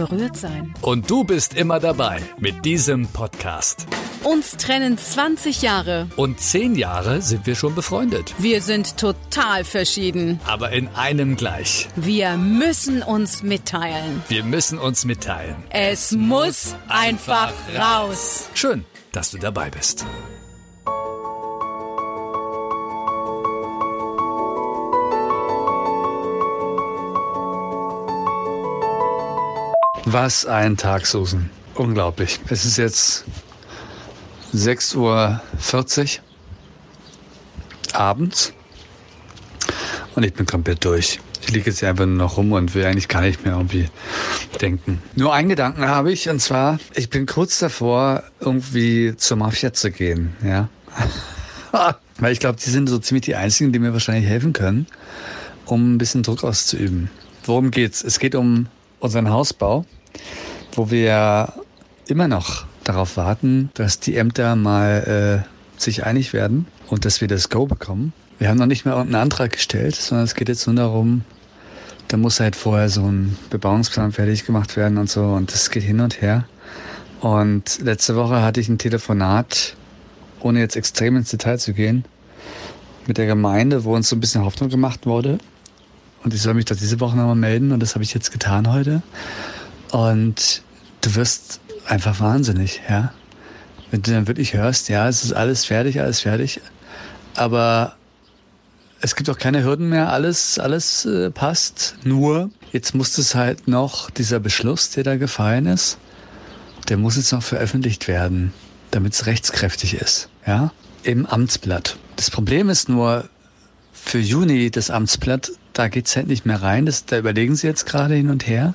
berührt sein. Und du bist immer dabei mit diesem Podcast. Uns trennen 20 Jahre. Und 10 Jahre sind wir schon befreundet. Wir sind total verschieden. Aber in einem gleich. Wir müssen uns mitteilen. Wir müssen uns mitteilen. Es muss einfach raus. Schön, dass du dabei bist. Was ein Tag, Susan. Unglaublich. Es ist jetzt 6.40 Uhr abends und ich bin komplett durch. Ich liege jetzt einfach nur noch rum und will eigentlich gar nicht mehr irgendwie denken. Nur einen Gedanken habe ich und zwar, ich bin kurz davor, irgendwie zur Mafia zu gehen, ja. Weil ich glaube, die sind so ziemlich die einzigen, die mir wahrscheinlich helfen können, um ein bisschen Druck auszuüben. Worum geht's? Es geht um unseren Hausbau, wo wir immer noch darauf warten, dass die Ämter mal äh, sich einig werden und dass wir das Go bekommen. Wir haben noch nicht mehr irgendeinen Antrag gestellt, sondern es geht jetzt nur darum, da muss halt vorher so ein Bebauungsplan fertig gemacht werden und so und das geht hin und her. Und letzte Woche hatte ich ein Telefonat, ohne jetzt extrem ins Detail zu gehen, mit der Gemeinde, wo uns so ein bisschen Hoffnung gemacht wurde. Und ich soll mich doch diese Woche nochmal melden und das habe ich jetzt getan heute. Und du wirst einfach wahnsinnig, ja. Wenn du dann wirklich hörst, ja, es ist alles fertig, alles fertig, aber es gibt auch keine Hürden mehr, alles, alles äh, passt. Nur, jetzt muss es halt noch, dieser Beschluss, der da gefallen ist, der muss jetzt noch veröffentlicht werden, damit es rechtskräftig ist, ja, im Amtsblatt. Das Problem ist nur, für Juni das Amtsblatt, da geht's halt nicht mehr rein, das, da überlegen sie jetzt gerade hin und her,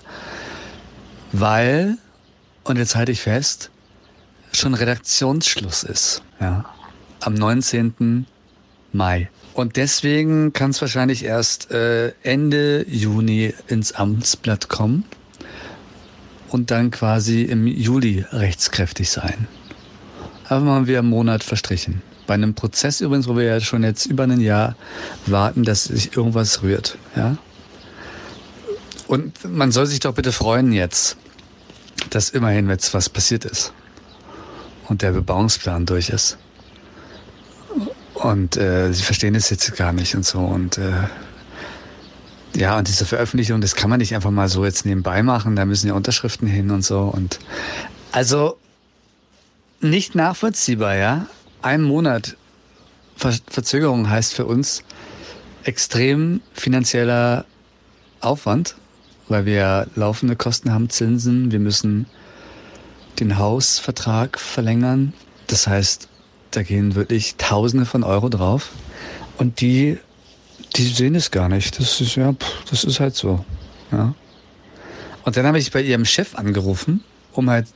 weil, und jetzt halte ich fest, schon Redaktionsschluss ist, ja, am 19. Mai. Und deswegen kann es wahrscheinlich erst äh, Ende Juni ins Amtsblatt kommen und dann quasi im Juli rechtskräftig sein. Aber mal wieder einen Monat verstrichen. Bei einem Prozess übrigens, wo wir ja schon jetzt über ein Jahr warten, dass sich irgendwas rührt. Ja? Und man soll sich doch bitte freuen jetzt, dass immerhin jetzt was passiert ist und der Bebauungsplan durch ist. Und äh, sie verstehen es jetzt gar nicht und so. Und äh, ja, und diese Veröffentlichung, das kann man nicht einfach mal so jetzt nebenbei machen. Da müssen ja Unterschriften hin und so. Und also nicht nachvollziehbar, ja. Ein Monat Ver Verzögerung heißt für uns extrem finanzieller Aufwand, weil wir laufende Kosten haben, Zinsen. Wir müssen den Hausvertrag verlängern. Das heißt, da gehen wirklich Tausende von Euro drauf. Und die, die sehen es gar nicht. Das ist ja, das ist halt so. Ja. Und dann habe ich bei ihrem Chef angerufen, um halt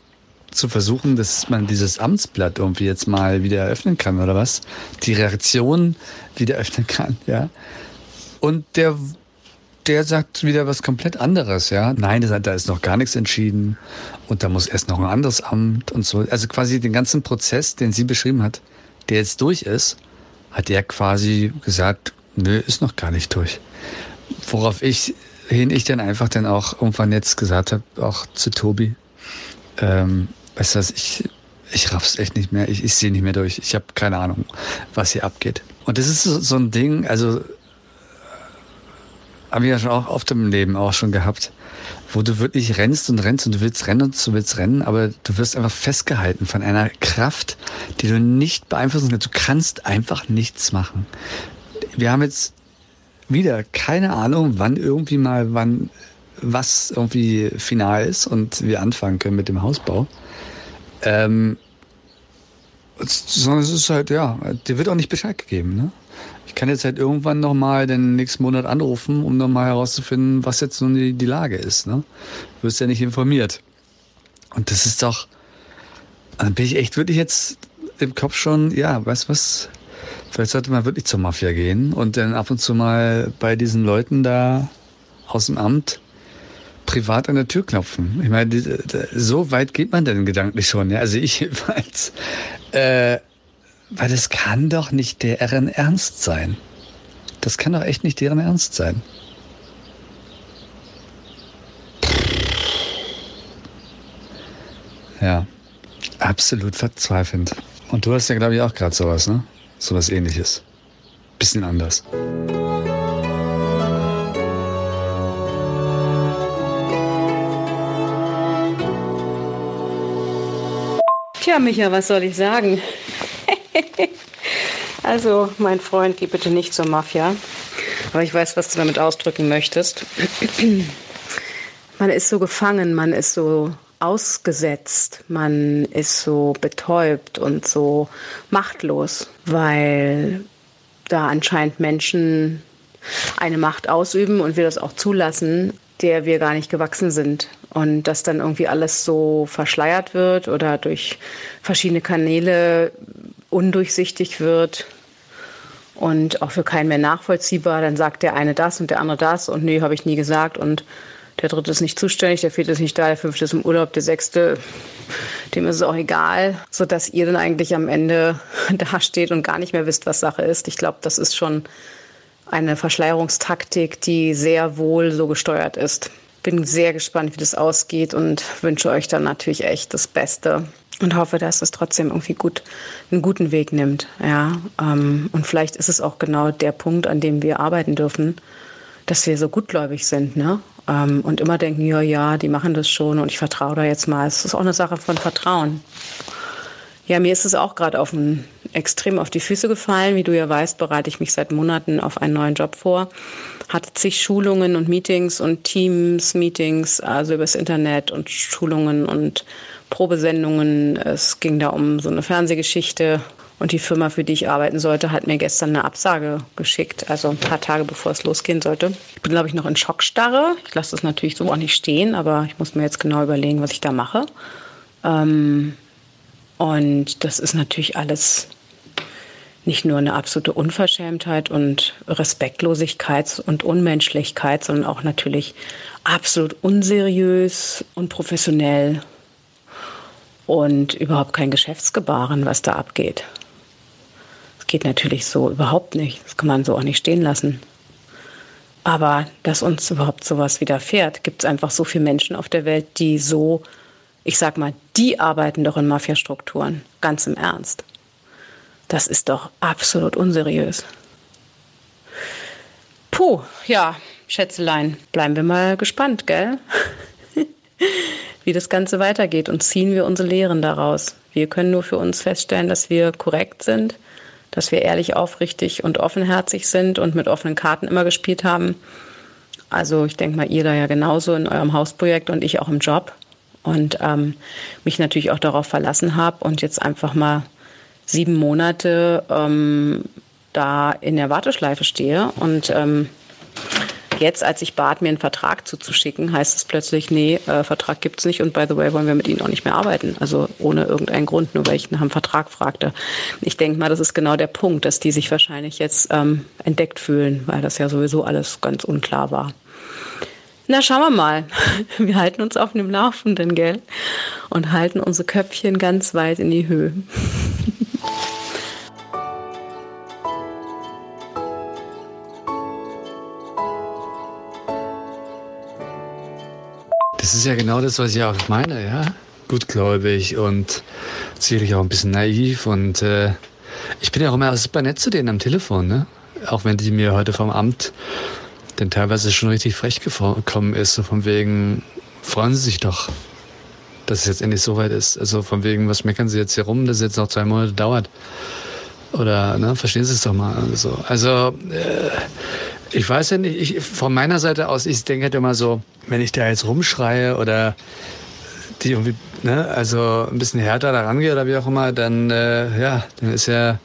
zu versuchen, dass man dieses Amtsblatt irgendwie jetzt mal wieder eröffnen kann oder was. Die Reaktion wieder öffnen kann, ja. Und der, der sagt wieder was komplett anderes, ja. Nein, da ist noch gar nichts entschieden und da muss erst noch ein anderes Amt und so. Also quasi den ganzen Prozess, den sie beschrieben hat, der jetzt durch ist, hat er quasi gesagt, nö, ist noch gar nicht durch. Worauf ich hin ich dann einfach dann auch irgendwann jetzt gesagt habe, auch zu Tobi, ähm, weißt du was, ich, ich raff's echt nicht mehr, ich, ich sehe nicht mehr durch, ich habe keine Ahnung, was hier abgeht. Und das ist so, so ein Ding, also habe ich ja schon auch oft im Leben auch schon gehabt, wo du wirklich rennst und rennst und du willst rennen und du willst rennen, aber du wirst einfach festgehalten von einer Kraft, die du nicht beeinflussen kannst. Du kannst einfach nichts machen. Wir haben jetzt wieder keine Ahnung, wann irgendwie mal, wann was irgendwie final ist und wir anfangen können mit dem Hausbau. Ähm, sondern es ist halt, ja, dir wird auch nicht Bescheid gegeben, ne? Ich kann jetzt halt irgendwann nochmal den nächsten Monat anrufen, um nochmal herauszufinden, was jetzt nun die, die Lage ist. Ne? Du wirst ja nicht informiert. Und das ist doch, dann bin ich echt wirklich jetzt im Kopf schon, ja, weißt was, vielleicht sollte man wirklich zur Mafia gehen und dann ab und zu mal bei diesen Leuten da aus dem Amt privat an der Tür klopfen. Ich meine, so weit geht man denn gedanklich schon. Ja? Also ich jedenfalls. Äh, weil das kann doch nicht deren Ernst sein. Das kann doch echt nicht deren Ernst sein. Ja, absolut verzweifelnd. Und du hast ja, glaube ich, auch gerade sowas, ne? Sowas ähnliches. Bisschen anders. Tja, Micha, was soll ich sagen? Also, mein Freund, geh bitte nicht zur Mafia. Aber ich weiß, was du damit ausdrücken möchtest. man ist so gefangen, man ist so ausgesetzt, man ist so betäubt und so machtlos, weil da anscheinend Menschen eine Macht ausüben und wir das auch zulassen, der wir gar nicht gewachsen sind. Und dass dann irgendwie alles so verschleiert wird oder durch verschiedene Kanäle undurchsichtig wird und auch für keinen mehr nachvollziehbar. Dann sagt der eine das und der andere das und nee, habe ich nie gesagt und der dritte ist nicht zuständig, der vierte ist nicht da, der fünfte ist im Urlaub, der sechste, dem ist es auch egal, sodass ihr dann eigentlich am Ende dasteht und gar nicht mehr wisst, was Sache ist. Ich glaube, das ist schon eine Verschleierungstaktik, die sehr wohl so gesteuert ist. Bin sehr gespannt, wie das ausgeht und wünsche euch dann natürlich echt das Beste und hoffe, dass es trotzdem irgendwie gut einen guten Weg nimmt. Ja, ähm, und vielleicht ist es auch genau der Punkt, an dem wir arbeiten dürfen, dass wir so gutgläubig sind, ne? Ähm, und immer denken, ja, ja, die machen das schon und ich vertraue da jetzt mal. Es ist auch eine Sache von Vertrauen. Ja, mir ist es auch gerade auf ein, extrem auf die Füße gefallen. Wie du ja weißt, bereite ich mich seit Monaten auf einen neuen Job vor. Hatte zig Schulungen und Meetings und Teams-Meetings, also übers Internet und Schulungen und Probesendungen. Es ging da um so eine Fernsehgeschichte. Und die Firma, für die ich arbeiten sollte, hat mir gestern eine Absage geschickt, also ein paar Tage bevor es losgehen sollte. Ich bin, glaube ich, noch in Schockstarre. Ich lasse das natürlich so auch nicht stehen, aber ich muss mir jetzt genau überlegen, was ich da mache. Ähm, und das ist natürlich alles nicht nur eine absolute Unverschämtheit und Respektlosigkeit und Unmenschlichkeit, sondern auch natürlich absolut unseriös und professionell und überhaupt kein Geschäftsgebaren, was da abgeht. Es geht natürlich so überhaupt nicht. Das kann man so auch nicht stehen lassen. Aber dass uns überhaupt sowas widerfährt, gibt es einfach so viele Menschen auf der Welt, die so ich sag mal, die arbeiten doch in Mafiastrukturen, ganz im Ernst. Das ist doch absolut unseriös. Puh, ja, Schätzelein, bleiben wir mal gespannt, gell? Wie das Ganze weitergeht und ziehen wir unsere Lehren daraus. Wir können nur für uns feststellen, dass wir korrekt sind, dass wir ehrlich, aufrichtig und offenherzig sind und mit offenen Karten immer gespielt haben. Also ich denke mal, ihr da ja genauso in eurem Hausprojekt und ich auch im Job und ähm, mich natürlich auch darauf verlassen habe und jetzt einfach mal sieben Monate ähm, da in der Warteschleife stehe und ähm, jetzt, als ich bat, mir einen Vertrag zuzuschicken, heißt es plötzlich, nee, äh, Vertrag gibt's nicht und by the way wollen wir mit Ihnen auch nicht mehr arbeiten. Also ohne irgendeinen Grund, nur weil ich nach einem Vertrag fragte. Ich denke mal, das ist genau der Punkt, dass die sich wahrscheinlich jetzt ähm, entdeckt fühlen, weil das ja sowieso alles ganz unklar war. Na, schauen wir mal. Wir halten uns auf dem Laufenden, gell? Und halten unsere Köpfchen ganz weit in die Höhe. Das ist ja genau das, was ich auch meine, ja. Gutgläubig und sicherlich auch ein bisschen naiv und äh, ich bin ja auch immer super nett zu denen am Telefon, ne? Auch wenn die mir heute vom Amt denn teilweise schon richtig frech gekommen ist, so von wegen, freuen Sie sich doch, dass es jetzt endlich soweit ist. Also von wegen, was meckern Sie jetzt hier rum, dass es jetzt noch zwei Monate dauert. Oder, ne, verstehen Sie es doch mal. Also, also äh, ich weiß ja nicht, ich, von meiner Seite aus, ich denke halt immer so, wenn ich da jetzt rumschreie oder die irgendwie, ne, also ein bisschen härter da rangehe oder wie auch immer, dann, äh, ja, dann ist ja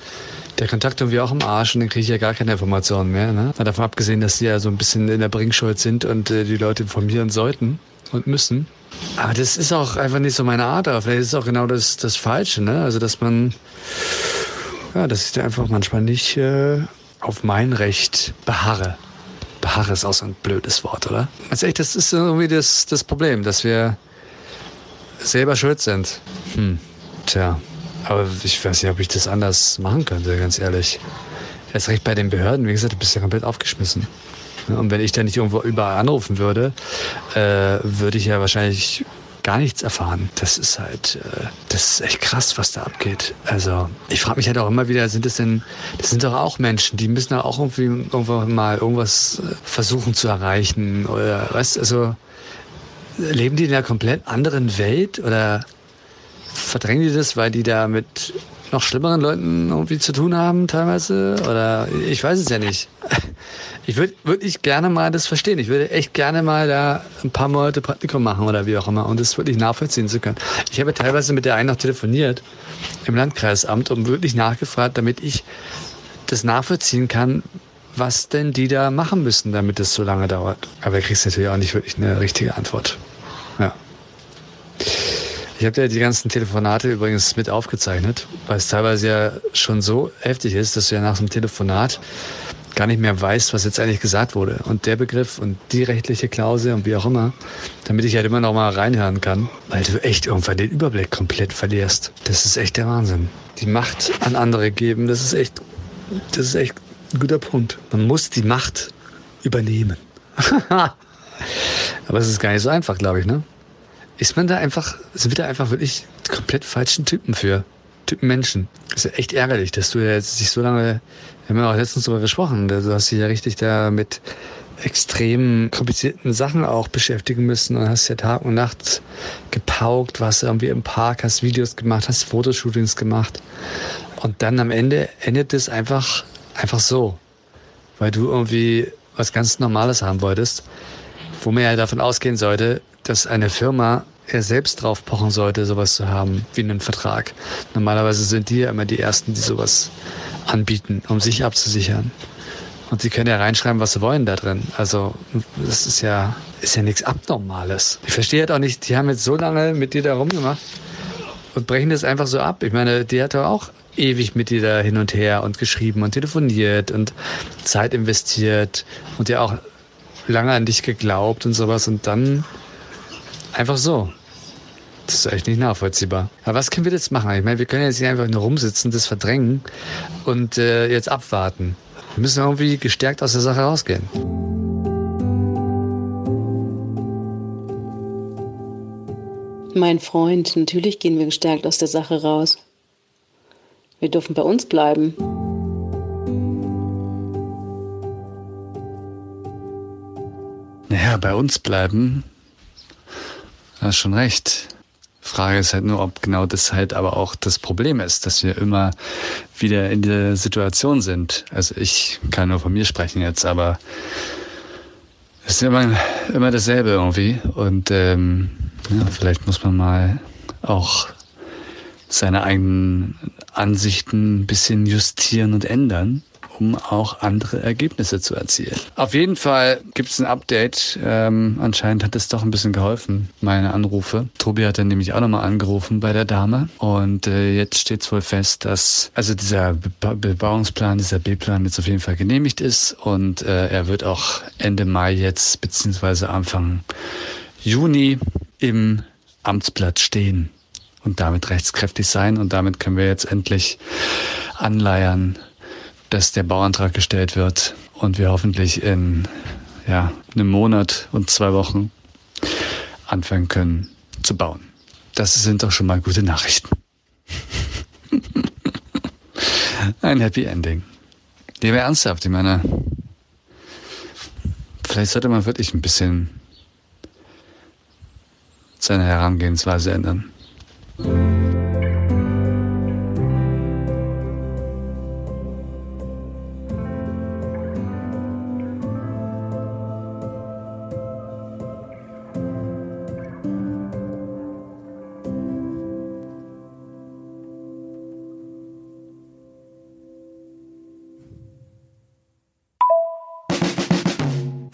der Kontakt irgendwie auch im Arsch und dann kriege ich ja gar keine Informationen mehr. Ne? Davon abgesehen, dass die ja so ein bisschen in der Bringschuld sind und äh, die Leute informieren sollten und müssen. Aber das ist auch einfach nicht so meine Art. Aber vielleicht ist es auch genau das, das Falsche. Ne? Also, dass man, ja, dass ich da einfach manchmal nicht äh, auf mein Recht beharre. Haare ist auch so ein blödes Wort, oder? Also echt, das ist irgendwie das, das Problem, dass wir selber schuld sind. Hm, tja. Aber ich weiß nicht, ob ich das anders machen könnte, ganz ehrlich. Erst recht bei den Behörden, wie gesagt, du bist ja komplett aufgeschmissen. Und wenn ich da nicht irgendwo überall anrufen würde, äh, würde ich ja wahrscheinlich gar nichts erfahren. Das ist halt, äh, das ist echt krass, was da abgeht. Also ich frage mich halt auch immer wieder, sind es denn, das sind doch auch Menschen, die müssen auch irgendwie irgendwann mal irgendwas äh, versuchen zu erreichen oder was? Also leben die in einer komplett anderen Welt oder verdrängen die das, weil die da mit noch schlimmeren Leuten irgendwie zu tun haben teilweise? Oder ich weiß es ja nicht. Ich würde wirklich gerne mal das verstehen. Ich würde echt gerne mal da ein paar Monate Praktikum machen oder wie auch immer und das wirklich nachvollziehen zu können. Ich habe teilweise mit der einen noch telefoniert im Landkreisamt und wirklich nachgefragt, damit ich das nachvollziehen kann, was denn die da machen müssen, damit es so lange dauert. Aber du kriegst natürlich auch nicht wirklich eine richtige Antwort. Ich habe ja die ganzen Telefonate übrigens mit aufgezeichnet, weil es teilweise ja schon so heftig ist, dass du ja nach einem Telefonat gar nicht mehr weißt, was jetzt eigentlich gesagt wurde. Und der Begriff und die rechtliche Klausel und wie auch immer, damit ich halt immer noch mal reinhören kann, weil du echt irgendwann den Überblick komplett verlierst. Das ist echt der Wahnsinn. Die Macht an andere geben, das ist echt, das ist echt ein guter Punkt. Man muss die Macht übernehmen. Aber es ist gar nicht so einfach, glaube ich, ne? Ist man da einfach, sind wir da einfach wirklich komplett falschen Typen für. Typen Menschen. Ist ja echt ärgerlich, dass du jetzt dich so lange, wir haben ja auch letztens darüber gesprochen, du hast dich ja richtig da mit extrem komplizierten Sachen auch beschäftigen müssen und hast ja Tag und Nacht gepaukt, warst irgendwie im Park, hast Videos gemacht, hast Fotoshootings gemacht und dann am Ende endet es einfach, einfach so, weil du irgendwie was ganz Normales haben wolltest, wo man ja davon ausgehen sollte, dass eine Firma selbst drauf pochen sollte, sowas zu haben, wie einen Vertrag. Normalerweise sind die ja immer die Ersten, die sowas anbieten, um sich abzusichern. Und sie können ja reinschreiben, was sie wollen da drin. Also, das ist ja, ist ja nichts Abnormales. Ich verstehe halt auch nicht, die haben jetzt so lange mit dir da rumgemacht und brechen das einfach so ab. Ich meine, die hat doch auch ewig mit dir da hin und her und geschrieben und telefoniert und Zeit investiert und ja auch lange an dich geglaubt und sowas und dann Einfach so. Das ist echt nicht nachvollziehbar. Aber was können wir jetzt machen? Ich meine, wir können jetzt nicht einfach nur rumsitzen, das verdrängen und äh, jetzt abwarten. Wir müssen irgendwie gestärkt aus der Sache rausgehen. Mein Freund, natürlich gehen wir gestärkt aus der Sache raus. Wir dürfen bei uns bleiben. Naja, bei uns bleiben Hast schon recht. Frage ist halt nur, ob genau das halt aber auch das Problem ist, dass wir immer wieder in der Situation sind. Also ich kann nur von mir sprechen jetzt, aber es ist immer, immer dasselbe irgendwie. Und ähm, ja, vielleicht muss man mal auch seine eigenen Ansichten ein bisschen justieren und ändern um auch andere Ergebnisse zu erzielen. Auf jeden Fall gibt es ein Update. Ähm, anscheinend hat es doch ein bisschen geholfen, meine Anrufe. Tobi hat dann nämlich auch nochmal angerufen bei der Dame. Und äh, jetzt steht wohl fest, dass also dieser Be Bebauungsplan, dieser B-Plan jetzt auf jeden Fall genehmigt ist. Und äh, er wird auch Ende Mai jetzt, beziehungsweise Anfang Juni im Amtsblatt stehen und damit rechtskräftig sein. Und damit können wir jetzt endlich anleiern, dass der Bauantrag gestellt wird und wir hoffentlich in ja, einem Monat und zwei Wochen anfangen können zu bauen. Das sind doch schon mal gute Nachrichten. Ein Happy Ending. Lieber ernsthaft, ich meine, vielleicht sollte man wirklich ein bisschen seine Herangehensweise ändern.